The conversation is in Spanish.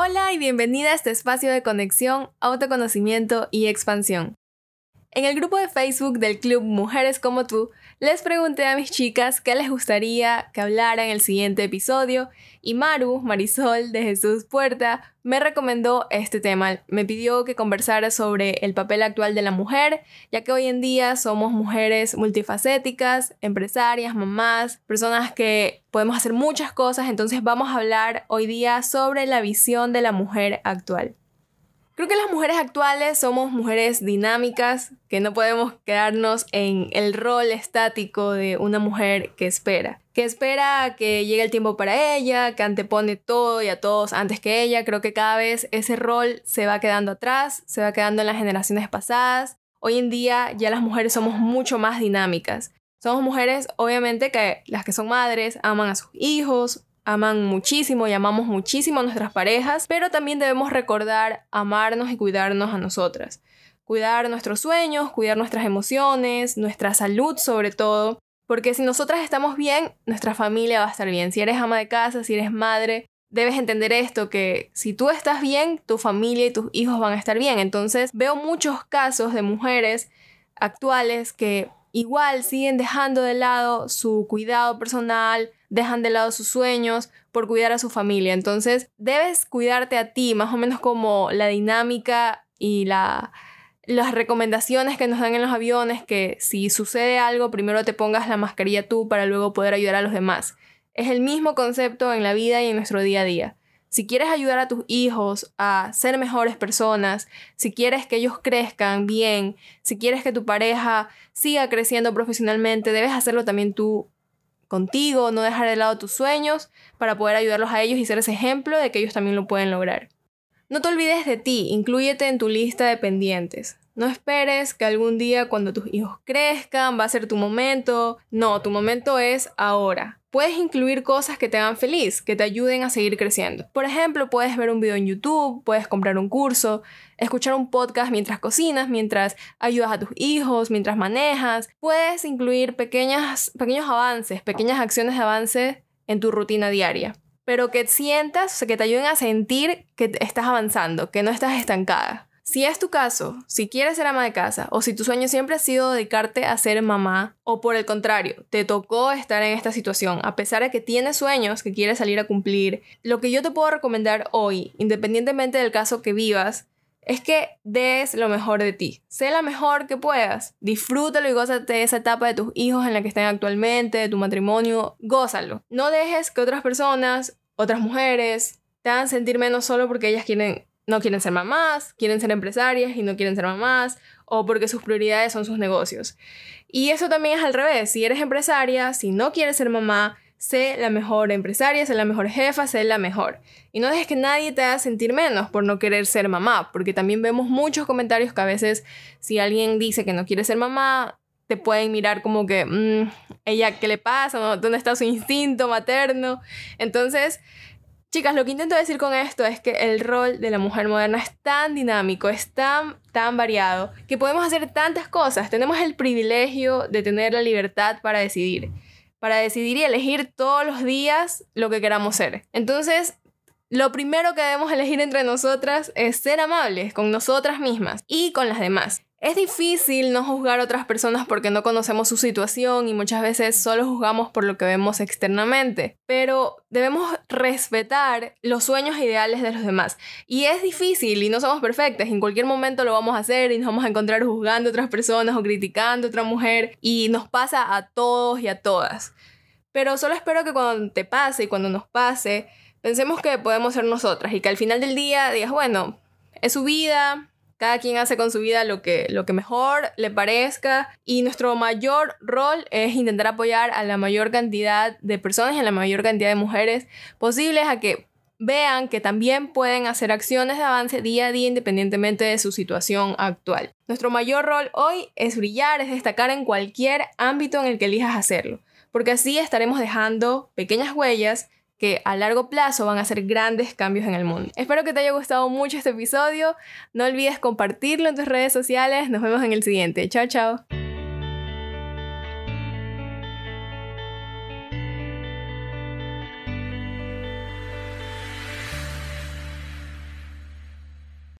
Hola y bienvenida a este espacio de conexión, autoconocimiento y expansión. En el grupo de Facebook del Club Mujeres como tú, les pregunté a mis chicas qué les gustaría que hablara en el siguiente episodio y Maru, Marisol de Jesús Puerta, me recomendó este tema. Me pidió que conversara sobre el papel actual de la mujer, ya que hoy en día somos mujeres multifacéticas, empresarias, mamás, personas que podemos hacer muchas cosas, entonces vamos a hablar hoy día sobre la visión de la mujer actual. Creo que las mujeres actuales somos mujeres dinámicas, que no podemos quedarnos en el rol estático de una mujer que espera. Que espera que llegue el tiempo para ella, que antepone todo y a todos antes que ella. Creo que cada vez ese rol se va quedando atrás, se va quedando en las generaciones pasadas. Hoy en día ya las mujeres somos mucho más dinámicas. Somos mujeres, obviamente, que las que son madres aman a sus hijos, aman muchísimo y amamos muchísimo a nuestras parejas, pero también debemos recordar amarnos y cuidarnos a nosotras. Cuidar nuestros sueños, cuidar nuestras emociones, nuestra salud sobre todo, porque si nosotras estamos bien, nuestra familia va a estar bien. Si eres ama de casa, si eres madre, debes entender esto, que si tú estás bien, tu familia y tus hijos van a estar bien. Entonces veo muchos casos de mujeres actuales que igual siguen dejando de lado su cuidado personal, dejan de lado sus sueños por cuidar a su familia. Entonces, debes cuidarte a ti, más o menos como la dinámica y la, las recomendaciones que nos dan en los aviones, que si sucede algo, primero te pongas la mascarilla tú para luego poder ayudar a los demás. Es el mismo concepto en la vida y en nuestro día a día. Si quieres ayudar a tus hijos a ser mejores personas, si quieres que ellos crezcan bien, si quieres que tu pareja siga creciendo profesionalmente, debes hacerlo también tú contigo, no dejar de lado tus sueños para poder ayudarlos a ellos y ser ese ejemplo de que ellos también lo pueden lograr. No te olvides de ti, inclúyete en tu lista de pendientes. No esperes que algún día cuando tus hijos crezcan va a ser tu momento. No, tu momento es ahora. Puedes incluir cosas que te hagan feliz, que te ayuden a seguir creciendo. Por ejemplo, puedes ver un video en YouTube, puedes comprar un curso, escuchar un podcast mientras cocinas, mientras ayudas a tus hijos, mientras manejas. Puedes incluir pequeñas, pequeños avances, pequeñas acciones de avance en tu rutina diaria. Pero que sientas, o sea, que te ayuden a sentir que estás avanzando, que no estás estancada. Si es tu caso, si quieres ser ama de casa o si tu sueño siempre ha sido dedicarte a ser mamá o por el contrario, te tocó estar en esta situación a pesar de que tienes sueños que quieres salir a cumplir, lo que yo te puedo recomendar hoy, independientemente del caso que vivas, es que des lo mejor de ti. Sé la mejor que puedas. Disfrútalo y gózate de esa etapa de tus hijos en la que estén actualmente, de tu matrimonio. Gózalo. No dejes que otras personas, otras mujeres, te hagan sentir menos solo porque ellas quieren no quieren ser mamás, quieren ser empresarias y no quieren ser mamás, o porque sus prioridades son sus negocios. Y eso también es al revés, si eres empresaria, si no quieres ser mamá, sé la mejor empresaria, sé la mejor jefa, sé la mejor. Y no dejes que nadie te haga sentir menos por no querer ser mamá, porque también vemos muchos comentarios que a veces si alguien dice que no quiere ser mamá, te pueden mirar como que, mm, ella, ¿qué le pasa? ¿Dónde está su instinto materno? Entonces, Chicas, lo que intento decir con esto es que el rol de la mujer moderna es tan dinámico, es tan, tan variado, que podemos hacer tantas cosas. Tenemos el privilegio de tener la libertad para decidir, para decidir y elegir todos los días lo que queramos ser. Entonces, lo primero que debemos elegir entre nosotras es ser amables con nosotras mismas y con las demás. Es difícil no juzgar a otras personas porque no conocemos su situación y muchas veces solo juzgamos por lo que vemos externamente, pero debemos respetar los sueños ideales de los demás. Y es difícil y no somos perfectas, en cualquier momento lo vamos a hacer y nos vamos a encontrar juzgando a otras personas o criticando a otra mujer y nos pasa a todos y a todas. Pero solo espero que cuando te pase y cuando nos pase, pensemos que podemos ser nosotras y que al final del día digas, bueno, es su vida, cada quien hace con su vida lo que, lo que mejor le parezca y nuestro mayor rol es intentar apoyar a la mayor cantidad de personas y a la mayor cantidad de mujeres posibles a que vean que también pueden hacer acciones de avance día a día independientemente de su situación actual. Nuestro mayor rol hoy es brillar, es destacar en cualquier ámbito en el que elijas hacerlo, porque así estaremos dejando pequeñas huellas que a largo plazo van a hacer grandes cambios en el mundo. Espero que te haya gustado mucho este episodio. No olvides compartirlo en tus redes sociales. Nos vemos en el siguiente. Chao, chao.